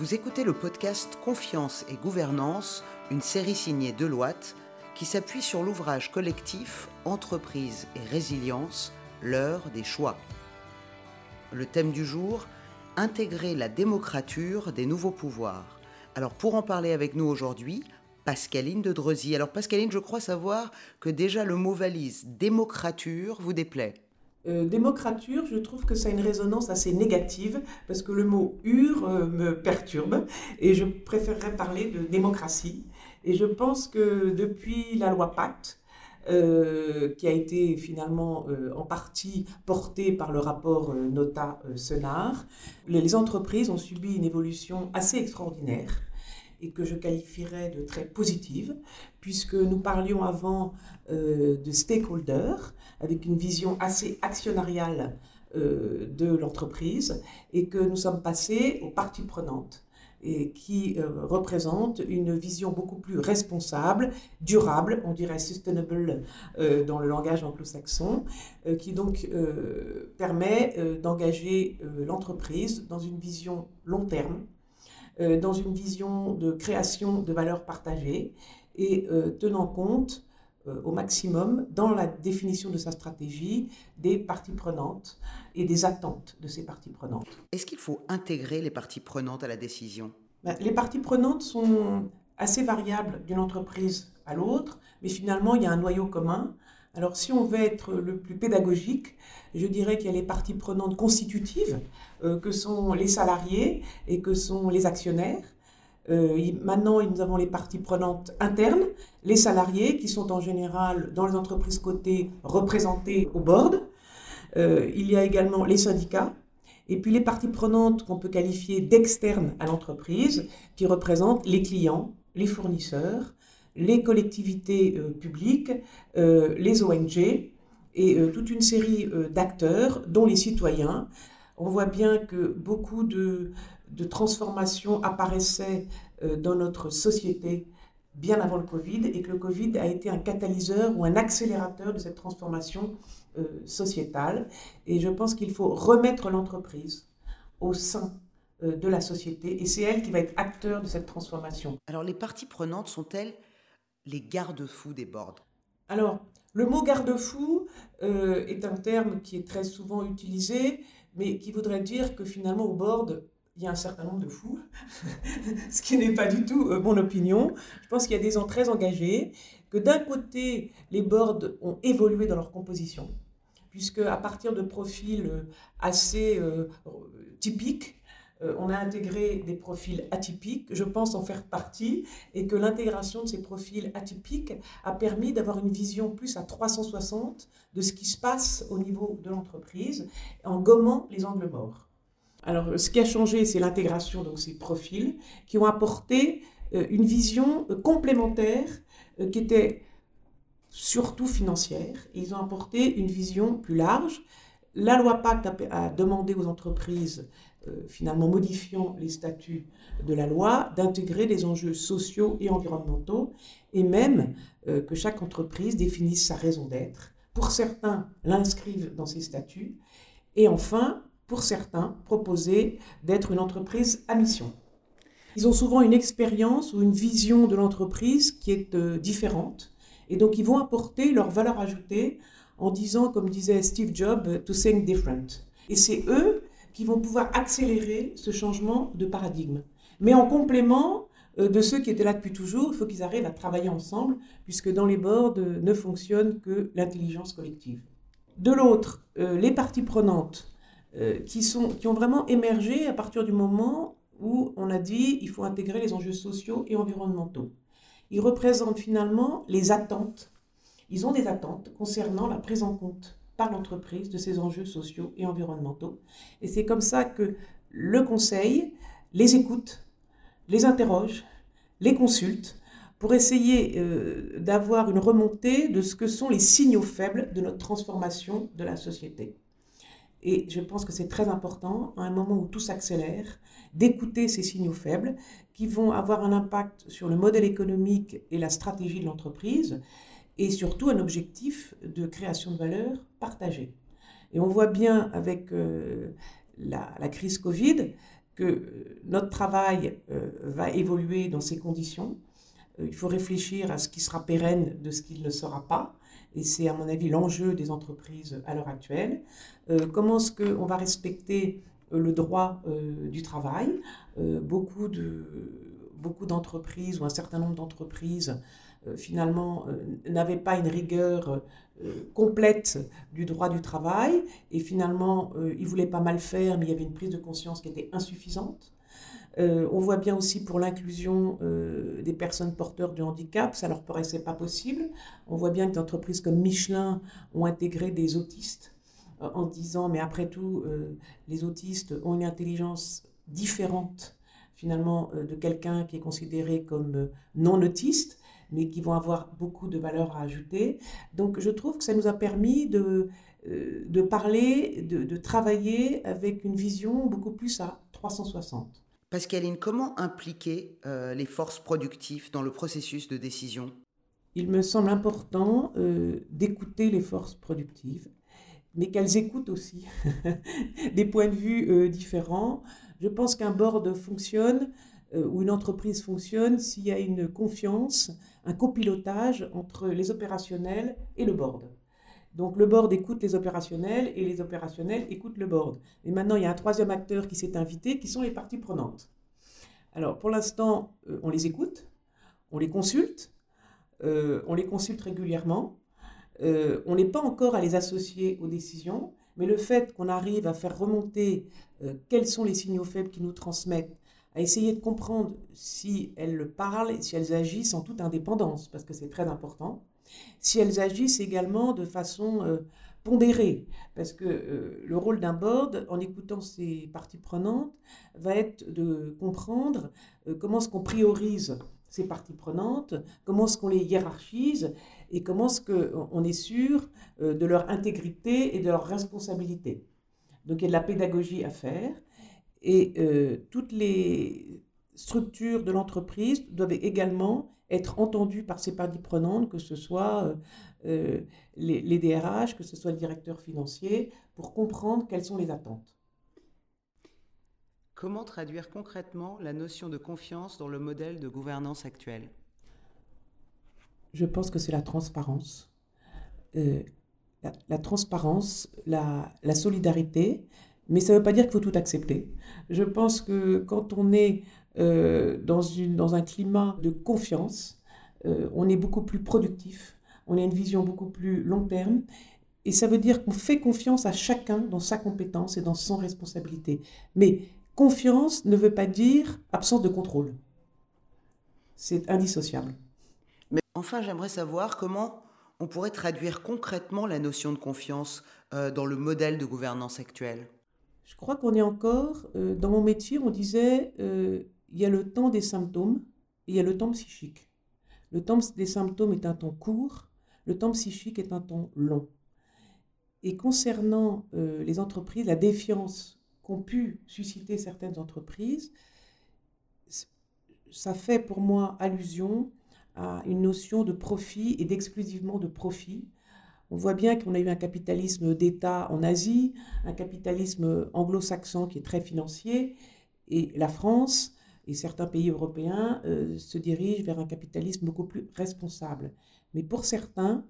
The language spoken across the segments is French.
Vous écoutez le podcast Confiance et Gouvernance, une série signée Deloitte qui s'appuie sur l'ouvrage collectif Entreprise et résilience, l'heure des choix. Le thème du jour, intégrer la démocrature des nouveaux pouvoirs. Alors pour en parler avec nous aujourd'hui, Pascaline de Drezy. Alors Pascaline, je crois savoir que déjà le mot valise démocrature vous déplaît. Euh, démocrature, je trouve que ça a une résonance assez négative parce que le mot ur euh, me perturbe et je préférerais parler de démocratie. Et je pense que depuis la loi Pacte, euh, qui a été finalement en partie portée par le rapport Nota-Senard, les entreprises ont subi une évolution assez extraordinaire et que je qualifierais de très positive, puisque nous parlions avant euh, de stakeholders, avec une vision assez actionnariale euh, de l'entreprise, et que nous sommes passés aux parties prenantes et qui euh, représentent une vision beaucoup plus responsable, durable, on dirait sustainable dans le langage anglo-saxon, qui donc permet d'engager l'entreprise dans une vision long terme, euh, dans une vision de création de valeurs partagées et euh, tenant compte euh, au maximum dans la définition de sa stratégie des parties prenantes et des attentes de ces parties prenantes. Est-ce qu'il faut intégrer les parties prenantes à la décision? Ben, Les parties prenantes sont assez variables d'une entreprise à l'autre, mais finalement il y a un noyau commun alors si on veut être le plus pédagogique, je dirais qu'il y a les parties prenantes constitutives, euh, que sont les salariés et que sont les actionnaires. Euh, maintenant, nous avons les parties prenantes internes, les salariés qui sont en général dans les entreprises cotées représentés au board. Euh, il y a également les syndicats. Et puis les parties prenantes qu'on peut qualifier d'externes à l'entreprise, qui représentent les clients, les fournisseurs, les collectivités euh, publiques, euh, les ONG et euh, toute une série d'acteurs, dont les citoyens. On voit bien que beaucoup de, transformations apparaissaient dans notre société bien avant le Covid et que le Covid a été un catalyseur ou un accélérateur de cette transformation sociétale. Et je pense qu'il faut remettre l'entreprise au sein de la société et c'est elle qui va être acteur de cette transformation. Alors les parties prenantes sont-elles les garde-fous boards Alors, le mot garde-fou euh, est un terme qui est très souvent utilisé, mais qui voudrait dire que finalement au board, il y a un certain nombre de fous, ce qui n'est pas du tout euh, mon opinion. Je pense qu'il y a des gens très engagés, que d'un côté, les boards ont évolué dans leur composition, puisque à partir de profils euh, assez typiques, euh, on a intégré des profils atypiques, je pense en faire partie, et que l'intégration de ces profils atypiques a permis d'avoir une vision plus à 360 de ce qui se passe au niveau de l'entreprise, en gommant les angles morts. Alors, ce qui a changé, c'est l'intégration de ces profils qui ont apporté euh, une vision euh, complémentaire qui était surtout financière. Ils ont apporté une vision plus large. La loi Pacte a demandé aux entreprises euh, finalement modifiant les statuts de la loi, d'intégrer des enjeux sociaux et environnementaux, et même euh, que chaque entreprise définisse sa raison d'être. Pour certains, l'inscrivent dans ses statuts, et enfin, pour certains, proposer d'être une entreprise à mission. Ils ont souvent une expérience ou une vision de l'entreprise qui est euh, différente, et donc ils vont apporter leur valeur ajoutée en disant, comme disait Steve Jobs, to think different. Et c'est eux qui vont pouvoir accélérer ce changement de paradigme. Mais en complément euh, de ceux qui étaient là depuis toujours, il faut qu'ils arrivent à travailler ensemble, puisque dans les boards euh, ne fonctionne que l'intelligence collective. De l'autre, euh, les parties prenantes qui, sont, qui ont vraiment émergé à partir du moment où on a dit il faut intégrer les enjeux sociaux et environnementaux. Ils représentent finalement les attentes. Ils ont des attentes concernant la prise en compte par l'entreprise de ses enjeux sociaux et environnementaux. Et c'est comme ça que le conseil les écoute, les interroge, les consulte pour essayer euh, d'avoir une remontée de ce que sont les signaux faibles de notre transformation de la société. Et je pense que c'est très important, à un moment où tout s'accélère, d'écouter ces signaux faibles qui vont avoir un impact sur le modèle économique et la stratégie de l'entreprise, et surtout un objectif de création de valeur partagée. Et on voit bien avec euh, la, crise Covid que notre travail va évoluer dans ces conditions. il faut réfléchir à ce qui sera pérenne de ce qui ne sera pas. Et c'est, à mon avis, l'enjeu des entreprises à l'heure actuelle. comment est-ce qu'on va respecter le droit du travail? Beaucoup de beaucoup d'entreprises ou un certain nombre d'entreprises euh, finalement euh, n'avaient pas une rigueur euh, complète du droit du travail et finalement ils voulaient pas mal faire mais il y avait une prise de conscience qui était insuffisante. on voit bien aussi pour l'inclusion des personnes porteurs de handicap, ça leur paraissait pas possible. On voit bien que des entreprises comme Michelin ont intégré des autistes en disant mais après tout les autistes ont une intelligence différente finalement de quelqu'un qui est considéré comme non autiste mais qui vont avoir beaucoup de valeur à ajouter. Donc je trouve que ça nous a permis de, euh, de parler, de, travailler avec une vision beaucoup plus à 360. Pascaline, comment impliquer euh, les forces productives dans le processus de décision? Il me semble important euh, d'écouter les forces productives, mais qu'elles écoutent aussi des points de vue différents. Je pense qu'un board fonctionne ou une entreprise fonctionne s'il y a une confiance un copilotage entre les opérationnels et le board. Donc le board écoute les opérationnels et les opérationnels écoutent le board. Et maintenant, il y a un troisième acteur qui s'est invité, qui sont les parties prenantes. Alors pour l'instant, euh, on les écoute, on les consulte, euh, on les consulte régulièrement. Euh, on n'est pas encore à les associer aux décisions, mais le fait qu'on arrive à faire remonter quels sont les signaux faibles qui nous transmettent à essayer de comprendre si elles parlent et si elles agissent en toute indépendance, parce que c'est très important. Si elles agissent également de façon euh, pondérée, parce que euh, le rôle d'un board, en écoutant ses parties prenantes, va être de comprendre euh, comment est-ce qu'on priorise ces parties prenantes, comment est-ce qu'on les hiérarchise et comment est-ce qu'on est sûr de leur intégrité et de leur responsabilité. Donc il y a de la pédagogie à faire. Et euh, toutes les structures de l'entreprise doivent également être entendues par ces parties prenantes, que ce soit euh, euh, les, les, DRH, que ce soit le directeur financier, pour comprendre quelles sont les attentes. Comment traduire concrètement la notion de confiance dans le modèle de gouvernance actuel? Je pense que c'est la transparence. La, la, transparence, la, la solidarité, mais ça ne veut pas dire qu'il faut tout accepter. Je pense que quand on est euh, dans, un climat de confiance, euh, on est beaucoup plus productif, on a une vision beaucoup plus long terme. Et ça veut dire qu'on fait confiance à chacun dans sa compétence et dans son responsabilité. Mais confiance ne veut pas dire absence de contrôle. C'est indissociable. Mais enfin, j'aimerais savoir comment on pourrait traduire concrètement la notion de confiance euh, dans le modèle de gouvernance actuel. Je crois qu'on est encore, euh, dans mon métier, on disait, euh, il y a le temps des symptômes et il y a le temps psychique. Le temps des symptômes est un temps court, le temps psychique est un temps long. Et concernant euh, les entreprises, la défiance qu'ont pu susciter certaines entreprises, ça fait pour moi allusion à une notion de profit et d'exclusivement de profit on voit bien qu'on a eu un capitalisme d'État en Asie, un capitalisme anglo-saxon qui est très financier, et la France et certains pays européens euh, se dirigent vers un capitalisme beaucoup plus responsable. Mais pour certains,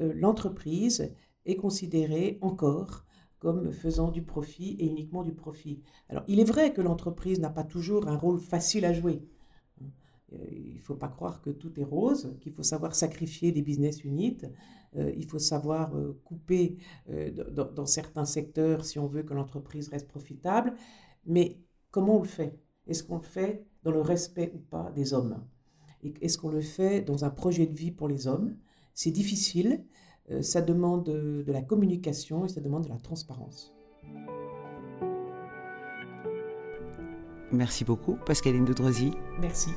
euh, l'entreprise est considérée encore comme faisant du profit et uniquement du profit. Alors il est vrai que l'entreprise n'a pas toujours un rôle facile à jouer. Euh, il ne faut pas croire que tout est rose, qu'il faut savoir sacrifier des business units, euh, il faut savoir euh, couper dans, certains secteurs si on veut que l'entreprise reste profitable. Mais comment on le fait? Est-ce qu'on le fait dans le respect ou pas des hommes? Est-ce qu'on le fait dans un projet de vie pour les hommes? C'est difficile, ça demande de la communication et ça demande de la transparence. Merci beaucoup, Pascaline Doudrezi. Merci.